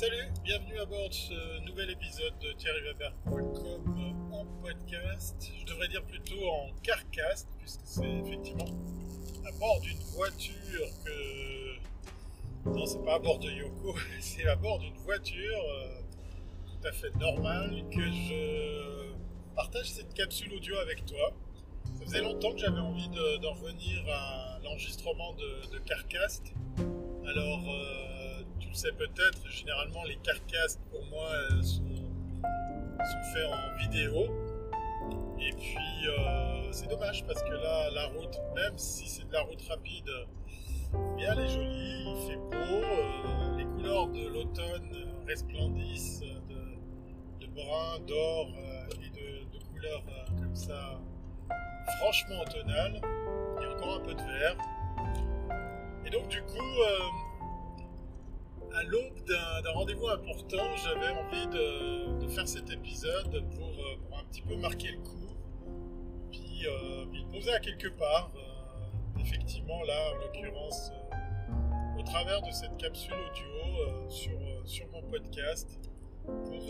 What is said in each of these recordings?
Salut, bienvenue à bord de ce nouvel épisode de thierryweber.com en podcast. Je devrais dire plutôt en carcast, puisque c'est effectivement à bord d'une voiture que. Non, c'est pas à bord de Yoko, c'est à bord d'une voiture euh, tout à fait normale que je partage cette capsule audio avec toi. Ça faisait longtemps que j'avais envie d'en revenir à l'enregistrement de, de Carcast. Alors. Euh, tu le sais peut-être, généralement les carcasses pour moi sont, sont faits en vidéo. Et puis euh, c'est dommage parce que là, la route, même si c'est de la route rapide, bien elle est jolie, il fait beau, euh, les couleurs de l'automne resplendissent de, brun, d'or euh, et de, de couleurs comme ça, franchement automnales. Il y a encore un peu de vert. Et donc du coup, à l'aube d'un rendez-vous important, j'avais envie de, faire cet épisode euh, pour, un petit peu marquer le coup, puis, euh, le poser à quelque part. Euh, effectivement, là, en l'occurrence, au travers de cette capsule audio sur, mon podcast, pour,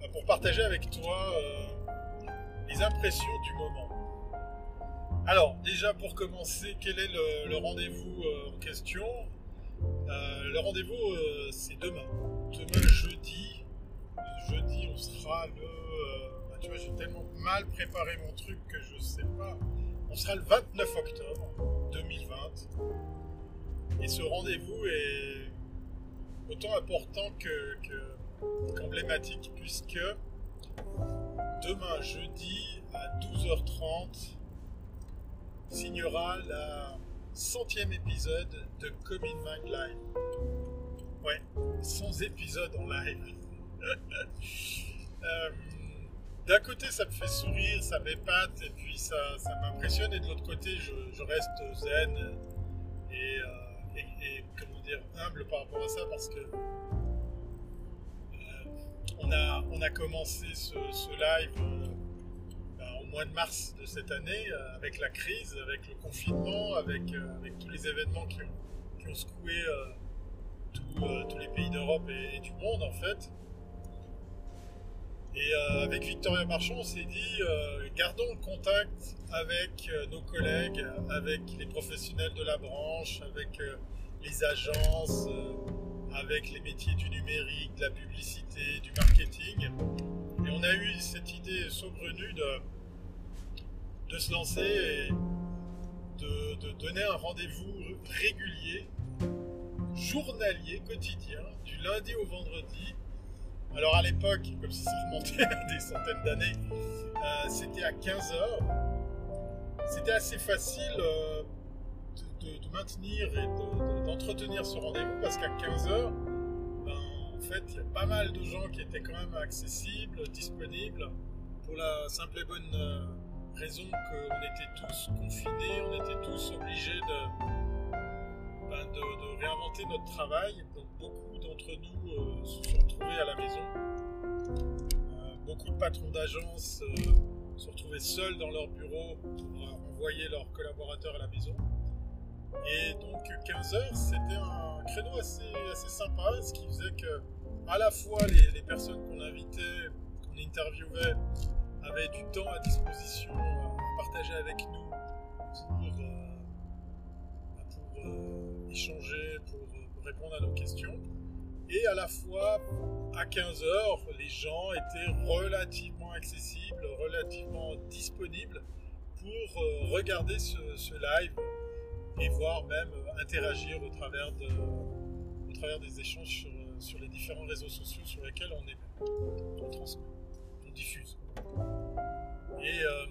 bah, pour partager avec toi les impressions du moment. Alors, déjà pour commencer, quel est le rendez-vous en question? Euh, le rendez-vous, euh, c'est demain. Demain, jeudi. Jeudi, on sera le. Euh, bah, tu vois, j'ai tellement mal préparé mon truc que je sais pas. On sera le 29 octobre 2020. Et ce rendez-vous est autant important que, qu'emblématique, puisque demain, jeudi, à 12h30, signera la centième épisode de Coming Mind Live. Ouais, 100 épisodes en live. Euh, d'un côté, ça me fait sourire, ça m'épate, et puis ça, ça m'impressionne, et de l'autre côté, je, reste zen euh, et, comment dire, humble par rapport à ça, parce que euh, on, a, on a commencé ce live mois de mars de cette année, euh, avec la crise, avec le confinement, avec, euh, tous les événements qui ont, qui ont secoué euh, tous les pays d'Europe et, du monde en fait. Et avec Victoria Marchand, on s'est dit, gardons le contact avec nos collègues, avec les professionnels de la branche, avec les agences, avec les métiers du numérique, de la publicité, du marketing. Et on a eu cette idée saugrenue de de se lancer et de, donner un rendez-vous régulier, journalier, quotidien, du lundi au vendredi. Alors à l'époque, comme si ça remontait à des centaines d'années, euh, c'était à 15h. C'était assez facile euh, de, maintenir et d'entretenir ce rendez-vous parce qu'à 15h, ben, en fait, il y a pas mal de gens qui étaient quand même accessibles, disponibles pour la simple et bonne euh, raison qu'on était tous confinés, on était tous obligés de, de, réinventer notre travail. Donc beaucoup d'entre nous euh, se sont retrouvés à la maison. Euh, beaucoup de patrons d'agences euh, se retrouvaient seuls dans leur bureau pour envoyer leurs collaborateurs à la maison. Et donc 15 heures, c'était un créneau assez, sympa, ce qui faisait que à la fois les personnes qu'on invitait, qu'on interviewait, avait du temps à disposition à partager avec nous pour, euh, pour euh, échanger, pour, répondre à nos questions. Et à la fois, à 15h, les gens étaient relativement accessibles, relativement disponibles pour euh, regarder ce, live et voir même interagir au travers, de, au travers des échanges sur, sur, les différents réseaux sociaux sur lesquels on, est, on transmet, on diffuse. Et euh,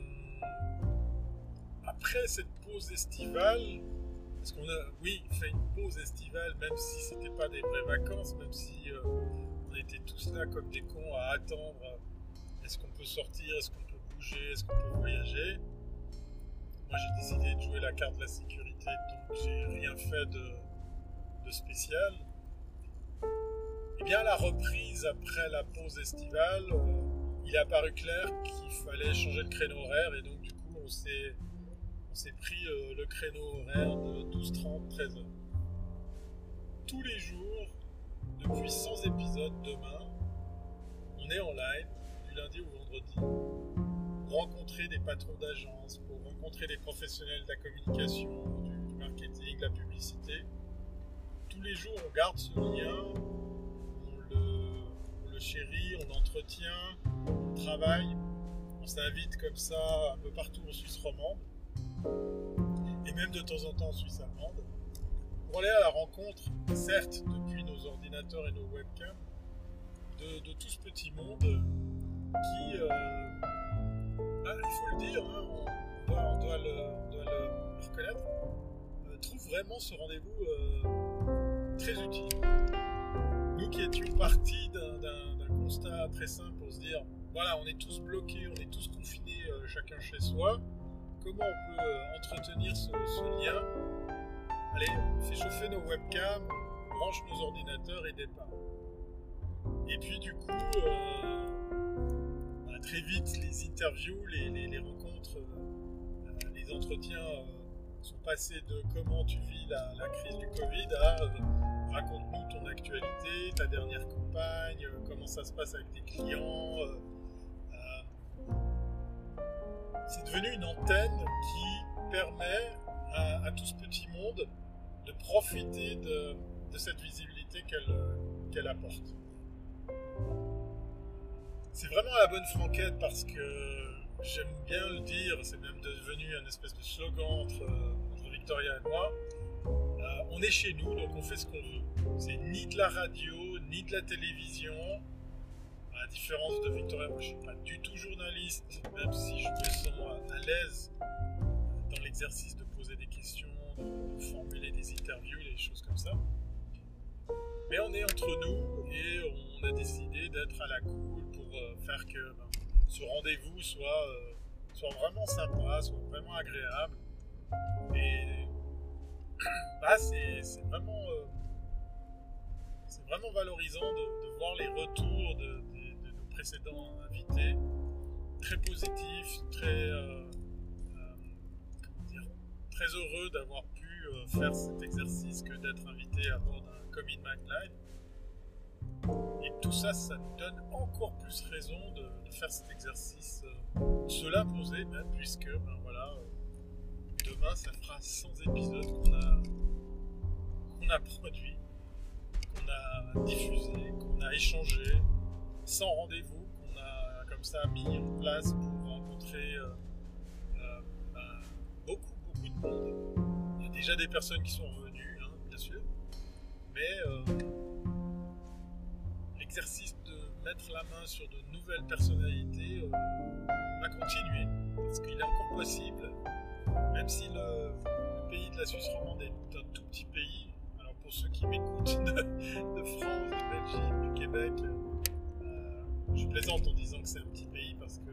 après cette pause estivale, parce qu'on a, oui, fait une pause estivale, même si c'était pas des vraies vacances, même si euh, on était tous là comme des cons à attendre est-ce qu'on peut sortir, est-ce qu'on peut bouger, est-ce qu'on peut voyager? Moi j'ai décidé de jouer la carte de la sécurité, donc j'ai rien fait de, de spécial. Et eh bien la reprise après la pause estivale, il est apparu clair qu'il fallait changer de créneau horaire et donc du coup on s'est, on s'est pris euh, le créneau horaire de 12h30, 13h. Tous les jours, depuis 100 épisodes demain, on est en live du lundi au vendredi pour rencontrer des patrons d'agence, pour rencontrer des professionnels de la communication, du, marketing, de la publicité. Tous les jours, on garde ce lien, le, chérit, on l'entretient, on travaille, on s'invite comme ça un peu partout en Suisse romande et même de temps en temps en Suisse allemande pour aller à la rencontre, certes depuis nos ordinateurs et nos webcams, de, tout ce petit monde qui, euh, bah, il faut le dire, hein, on, doit, le, reconnaître, euh, trouve vraiment ce rendez-vous euh, très utile. Nous qui étions partis d'un constat très simple pour se dire, voilà, on est tous bloqués, on est tous confinés chacun chez soi, comment on peut entretenir ce lien? Allez, on fait chauffer nos webcams, branche nos ordinateurs et départ. Et puis du coup, euh, bah, très vite, les interviews, les, rencontres, euh, les entretiens euh, sont passés de comment tu vis la, crise du Covid à raconte-nous ton actualité, ta dernière campagne, comment ça se passe avec tes clients. c'est devenu une antenne qui permet à tout ce petit monde de profiter de, cette visibilité qu'elle apporte. C'est vraiment la bonne franquette parce que j'aime bien le dire, c'est même devenu un espèce de slogan entre, Victoria et moi. On est chez nous, donc on fait ce qu'on veut. C'est ni de la radio, ni de la télévision. À la différence de Victoria, moi je suis pas du tout journaliste, même si je me sens à l'aise dans l'exercice de poser des questions de formuler des interviews, des choses comme ça. Mais on est entre nous et on a décidé d'être à la cool pour euh, faire que ben, ce rendez-vous soit, euh, soit vraiment sympa, soit vraiment agréable. C'est vraiment, euh, c'est vraiment valorisant de, voir les retours de, nos précédents invités, très positifs, très très heureux d'avoir pu euh, faire cet exercice que d'être invité à bord d'un Comin Mag Et tout ça, ça nous donne encore plus raison de, faire cet exercice, euh, se l'imposer même, puisque ben voilà, euh, demain ça fera 100 épisodes qu'on a, qu'on a produits, qu'on a diffusé, qu'on a échangé, sans rendez-vous, qu'on a comme ça mis en place pour rencontrer il y a déjà des personnes qui sont revenues, hein, bien sûr. Mais euh, l'exercice de mettre la main sur de nouvelles personnalités euh, va continuer. Parce qu'il est encore possible, même si le, pays de la Suisse romande est un tout petit pays. Alors pour ceux qui m'écoutent de, France, de Belgique, du Québec, euh, je plaisante en disant que c'est un petit pays parce que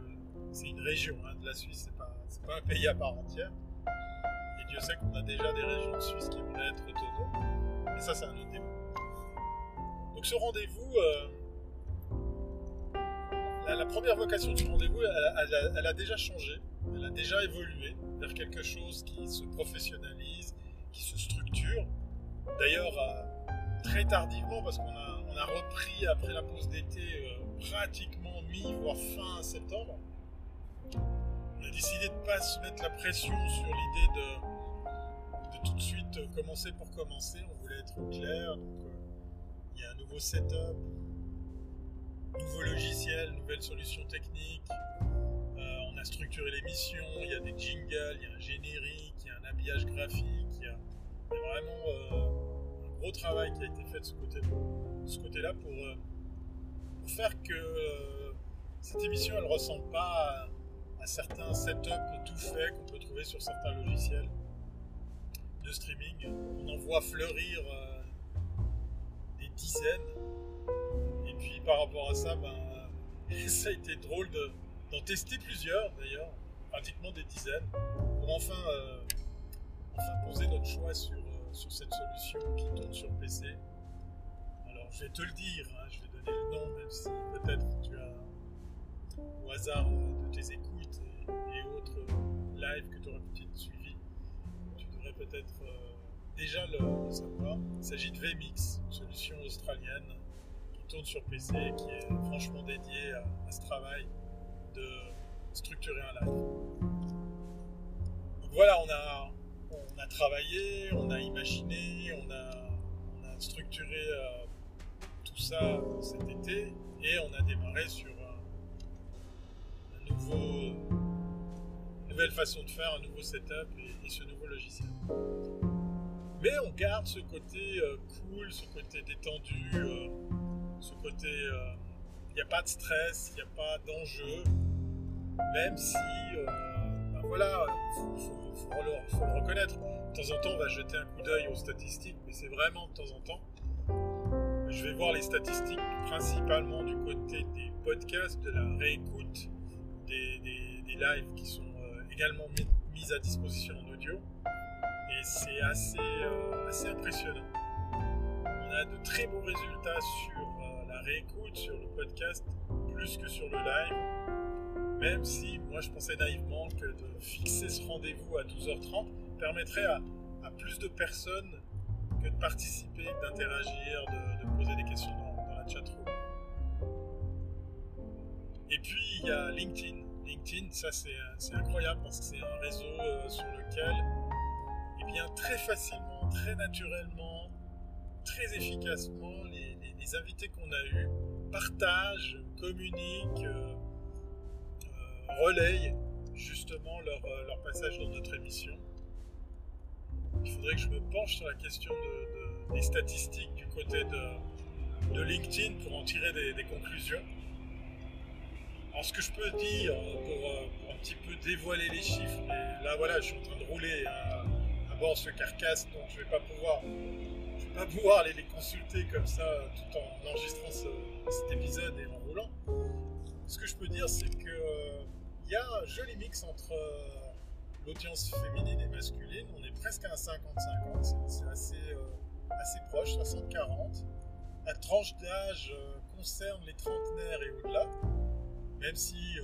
c'est une région hein, de la Suisse, c'est pas, pas un pays à part entière. Dieu sait qu'on a déjà des régions de Suisse qui voudraient être autonomes. Mais ça, c'est un autre débat. Donc ce rendez-vous, euh, la, première vocation du rendez-vous, elle, a déjà changé, elle a déjà évolué vers quelque chose qui se professionnalise, qui se structure. D'ailleurs, euh, très tardivement, parce qu'on a, repris après la pause d'été euh, pratiquement mi, voire fin septembre. On a décidé de ne pas se mettre la pression sur l'idée de tout de suite commencer pour commencer. On voulait être clair. Donc, euh, il y a un nouveau setup, nouveau logiciel, nouvelle solution technique. Euh, a structuré l'émission. Il y a des jingles, il y a un générique, il y a un habillage graphique. Il y a, vraiment un gros travail qui a été fait de ce côté-là côté pour, faire que cette émission elle ressemble pas à, à certains setups tout faits qu'on peut trouver sur certains logiciels de streaming. On en voit fleurir euh, des dizaines. Et puis par rapport à ça, ben, ça a été drôle d'en tester plusieurs d'ailleurs, pratiquement des dizaines, pour enfin, euh, poser notre choix sur, euh, sur cette solution qui tourne sur PC. Alors je vais te le dire, hein, je vais donner le nom, même si peut-être tu as au hasard de tes écoutes et, autres lives que tu aurais peut-être suivi peut-être euh, déjà le, savoir. Il s'agit de VMix, une solution australienne qui tourne sur PC, qui est franchement dédiée à, ce travail de structurer un live. Donc voilà, on a, on a travaillé, on a imaginé, on a, on a structuré euh, tout ça cet été et on a démarré sur un, nouveau, une nouvelle façon de faire, un nouveau setup et, ce nouveau logiciel. Mais on garde ce côté euh, cool, ce côté détendu, euh, ce côté. N'y a pas de stress, il n'y a pas d'enjeu, même si, ben voilà, il faut, le reconnaître. De temps en temps, on va jeter un coup d'œil aux statistiques, mais c'est vraiment de temps en temps. Je vais voir les statistiques principalement du côté des podcasts, de la réécoute, des, lives qui sont euh, également mis, à disposition en audio. Et c'est assez, euh, assez impressionnant. On a de très bons résultats sur euh, la réécoute, sur le podcast, plus que sur le live. Même si moi je pensais naïvement que de fixer ce rendez-vous à 12h30 permettrait à, plus de personnes que de participer, d'interagir, de, poser des questions dans, la chat room. Et puis il y a LinkedIn. LinkedIn, ça c'est incroyable parce que c'est un réseau euh, sur lequel, eh bien, très facilement, très naturellement, très efficacement, les, invités qu'on a eus partagent, communiquent. Euh, relaye justement leur, euh, leur, passage dans notre émission. Il faudrait que je me penche sur la question de, des statistiques du côté de, de, LinkedIn pour en tirer des, conclusions. Alors ce que je peux dire pour, euh, un petit peu dévoiler les chiffres, mais là voilà, je suis en train de rouler à, bord ce carcasse, donc je vais pas pouvoir, pas pouvoir aller les consulter comme ça tout en enregistrant cet épisode et en roulant. Ce que je peux dire, c'est que euh, il y a un joli mix entre euh, l'audience féminine et masculine. On est presque à un 50-50, c'est assez, euh, assez proche, 60-40. La tranche d'âge concerne les trentenaires et au-delà, même si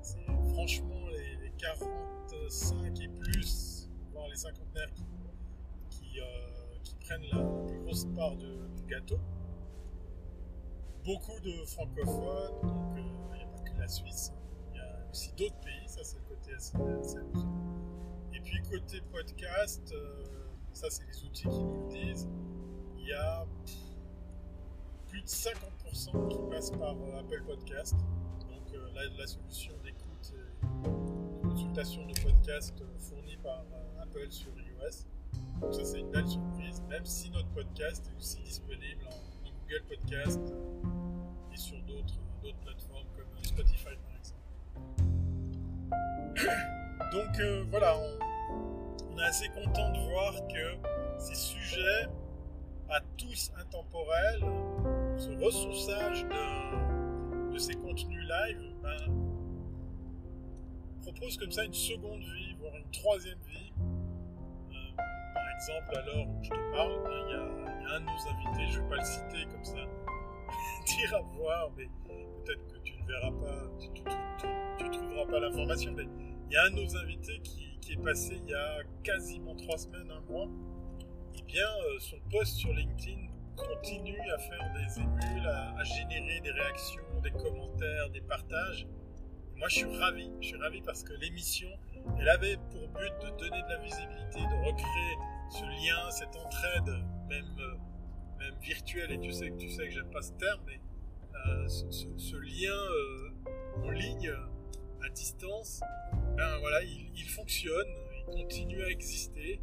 c'est franchement les, 45 et plus, voire les cinquantenaires qui, qui, prennent la, plus grosse part du gâteau. Beaucoup de francophones, donc il n'y a pas que la Suisse aussi d'autres pays, ça c'est le côté assez. Et puis côté podcast, euh, ça c'est les outils qui nous le disent, il y a plus de 50% qui passent par euh, Apple Podcast. Donc euh, la, solution d'écoute et de consultation de podcast fournie par Apple sur iOS. Donc ça c'est une belle surprise, même si notre podcast est aussi disponible en, Google Podcast et sur d'autres plateformes comme Spotify donc euh, voilà, on, est assez content de voir que ces sujets, à tous intemporels, ce ressourçage de, ces contenus live, ben, propose comme ça une seconde vie, voire une troisième vie. Exemple, à l'heure où je te parle, ben, il y, a un de nos invités, je ne vais pas le citer comme ça, à voir, mais peut-être que tu ne verras pas, tu ne trouveras pas l'information, mais il y a un de nos invités qui, est passé il y a quasiment trois semaines, un mois. et eh bien, euh, son post sur LinkedIn continue à faire des émules, à, générer des réactions, des commentaires, des partages. moi, je suis ravi. Je suis ravi parce que l'émission, elle avait pour but de donner de la visibilité, de recréer ce lien, cette entraide, même, euh, virtuelle. Et tu sais tu sais que j'aime pas ce terme, mais euh, ce, lien en ligne à distance, ben voilà, il, fonctionne, il continue à exister.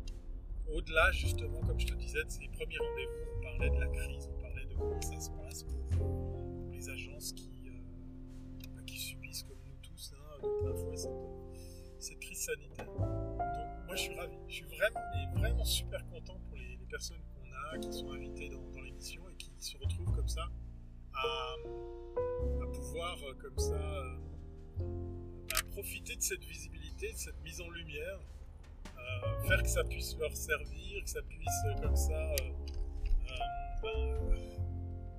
Au-delà, justement, comme je te disais, de ces premiers rendez-vous, on parlait de la crise, on parlait de comment ça se passe pour, les agences qui, euh, subissent, comme nous tous, hein, de plein cette, crise sanitaire. Donc, moi, je suis ravi. Je suis vraiment, vraiment super content pour les, personnes qu'on a, qui sont invitées dans, l'émission et qui se retrouvent comme ça à, pouvoir, euh, comme ça, euh, profiter de cette visibilité, de cette mise en lumière, euh, faire que ça puisse leur servir, que ça puisse comme ça ben,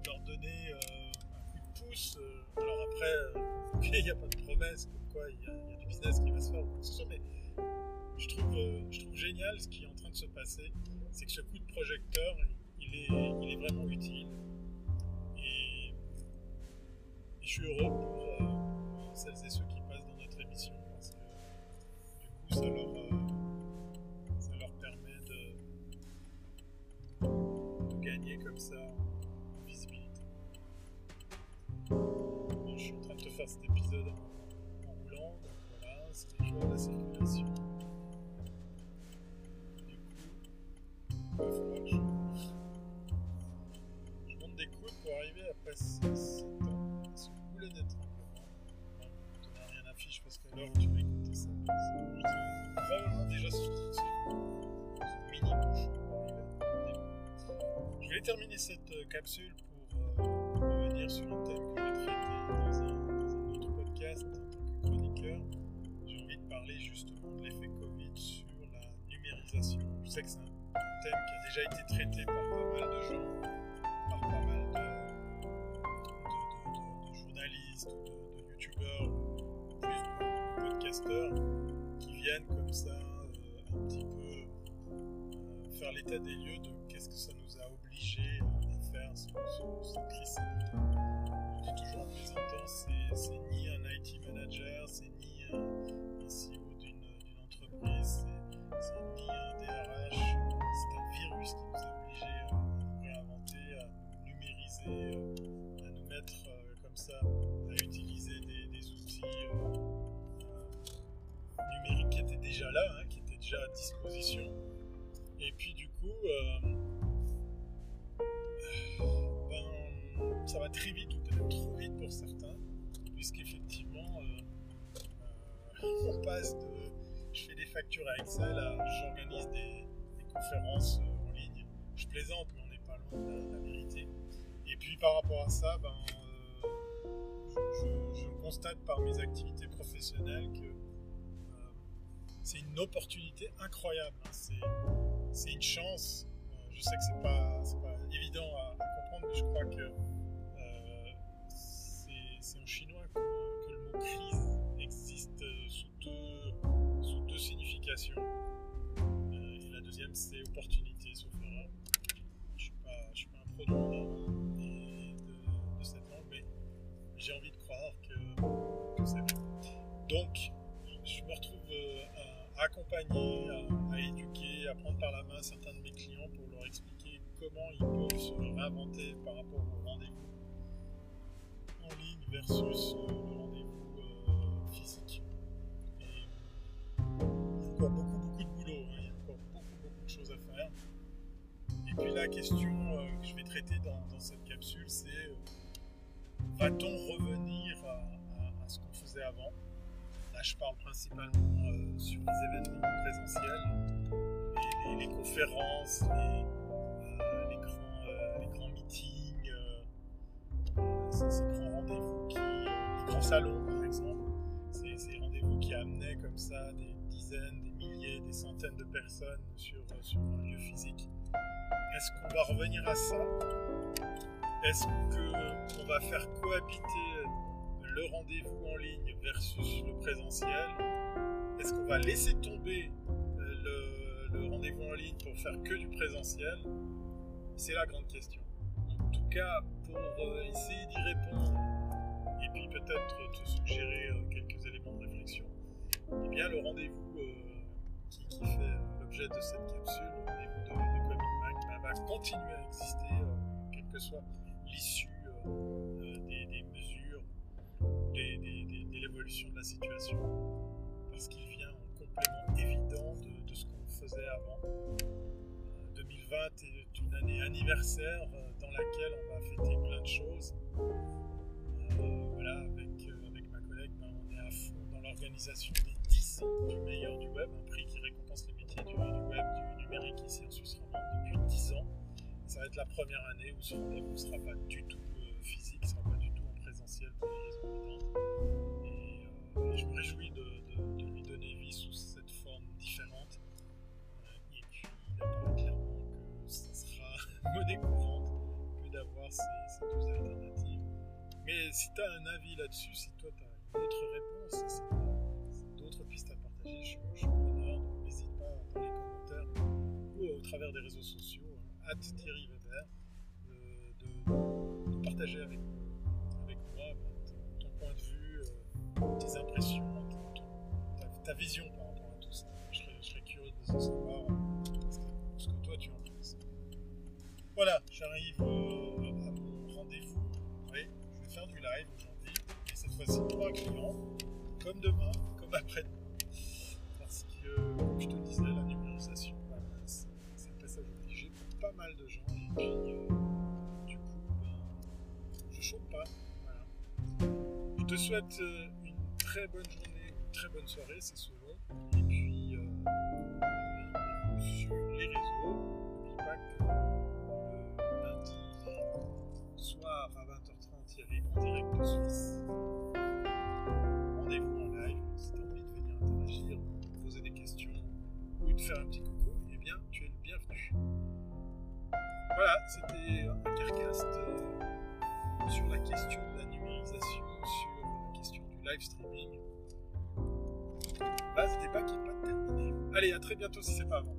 leur donner un coup de pouce. alors après, il n'y a pas de promesse il y, a du business qui va se faire ou quoi que ce soit, mais je trouve, je trouve génial ce qui est en train de se passer. c'est que ce coup de projecteur, il est, il est vraiment utile. Et, je suis heureux pour euh, celles et ceux qui passent dans notre émission parce que du coup, ça leur, euh, permet de, gagner comme ça visibilité. je suis en train de te faire cet épisode voilà, c'est les joies de la circulation. il faudra que je, je monte des coudes pour arriver à passer ce boulet d'étranglement. Bon, tu n'as rien affiche parce qu'à l'heure où tu vas écouter ça, c'est probablement déjà sur ce mini bouche Je vais terminer cette euh, capsule pour euh, revenir sur un thème Je sais que c'est un thème qui a déjà été traité par pas mal de gens, par pas mal de, journalistes, de, youtubeurs, plus de podcasteurs, qui viennent comme ça euh, un petit peu euh, faire l'état des lieux de qu'est-ce que ça nous a obligés à faire cette crise sanitaire. Je dis toujours en plaisantant, c'est ni un IT manager, c'est ni un, un entreprise, c'est un virus qui nous a obligés à nous réinventer, à numériser, euh, à nous mettre euh, comme ça, à utiliser des, outils euh, numériques qui étaient déjà là, hein, qui étaient déjà à disposition. Et puis du coup, ben, ça va très vite, peut-être trop vite pour certains, puisqu'effectivement, on passe de je fais des factures à Excel j'organise des, conférences euh, en ligne. Je plaisante, mais on n'est pas loin de la, vérité. Et puis par rapport à ça, ben, euh, je, constate par mes activités professionnelles que euh, c'est une opportunité incroyable. Hein. C'est une chance. je sais que c'est pas, pas évident à, comprendre, mais je crois que significations deuxième, c'est opportunité, erreur. Je ne suis, pas un produit de, de, cette langue, mais j'ai envie de croire que, c'est vrai. Donc, je me retrouve euh, à accompagner, à, éduquer, à prendre par la main certains de mes clients pour leur expliquer comment ils peuvent se réinventer par rapport au rendez-vous en ligne versus euh, le rendez-vous Et puis la question euh, que je vais traiter dans, cette capsule, c'est euh, va-t-on revenir à, ce qu'on faisait avant? Là, je parle principalement euh, sur les événements présentiels, les, conférences, les, grands, meetings, ces, grands rendez-vous, les grands salons par exemple, ces, ces rendez-vous qui amenaient comme ça des dizaines, des milliers, des centaines de personnes sur un lieu physique. Est-ce qu'on va revenir à ça? Est-ce qu'on va faire cohabiter le rendez-vous en ligne versus le présentiel? Est-ce qu'on va laisser tomber euh, le, rendez-vous en ligne pour faire que du présentiel? C'est la grande question. En tout cas, pour euh, essayer d'y répondre et puis peut-être te suggérer quelques éléments de réflexion, eh bien le rendez-vous qui, fait euh, l'objet de cette capsule au niveau de, continuer à exister, euh, quelle que soit l'issue euh, des, mesures, de l'évolution de la situation, parce qu'il vient en complément évident de, ce qu'on faisait avant. 2020 est une année anniversaire dans laquelle on va fêter plein de choses. voilà, avec, ma collègue, ben, on est à fond dans l'organisation des 10 ans du meilleur du web, un prix du, web, du numérique ici en Suisse romande depuis 10 ans. Ça va être la première année où ce rendez-vous ne sera pas du tout euh, physique, ne sera pas du tout en présentiel pour les raisons évidentes. Et, euh, je me réjouis de, lui donner vie sous cette forme différente. Euh, et puis il apparaît clairement que ça sera monnaie courante que d'avoir ces, deux alternatives. Mais si tu as un avis là-dessus, si toi tu as une autre réponse, si d'autres pistes à partager, je, je travers des réseaux sociaux, hein, Thierry Weber, de, partager avec, avec moi ben, ton, point de vue, tes impressions, ta, vision par rapport à tout ça. Je serais, curieux de savoir ce que toi tu en penses. Voilà, j'arrive à mon rendez-vous. Je vais faire du live aujourd'hui, et cette fois-ci trois clients, comme demain, comme après-demain te souhaite euh, une très bonne journée, une très bonne soirée, c'est selon. Et puis, euh, sur les réseaux, n'oublie pas que le lundi soir à 20h30, il y avait en direct de Suisse. Rendez-vous en live si tu as envie de venir interagir ou de faire un petit coucou, eh bien, tu es le bienvenu. Voilà, c'était un carcast euh, sur la question de la numérisation, live streaming. Là, ce débat qui n'est pas terminé. Allez, à très bientôt si c'est pas avant.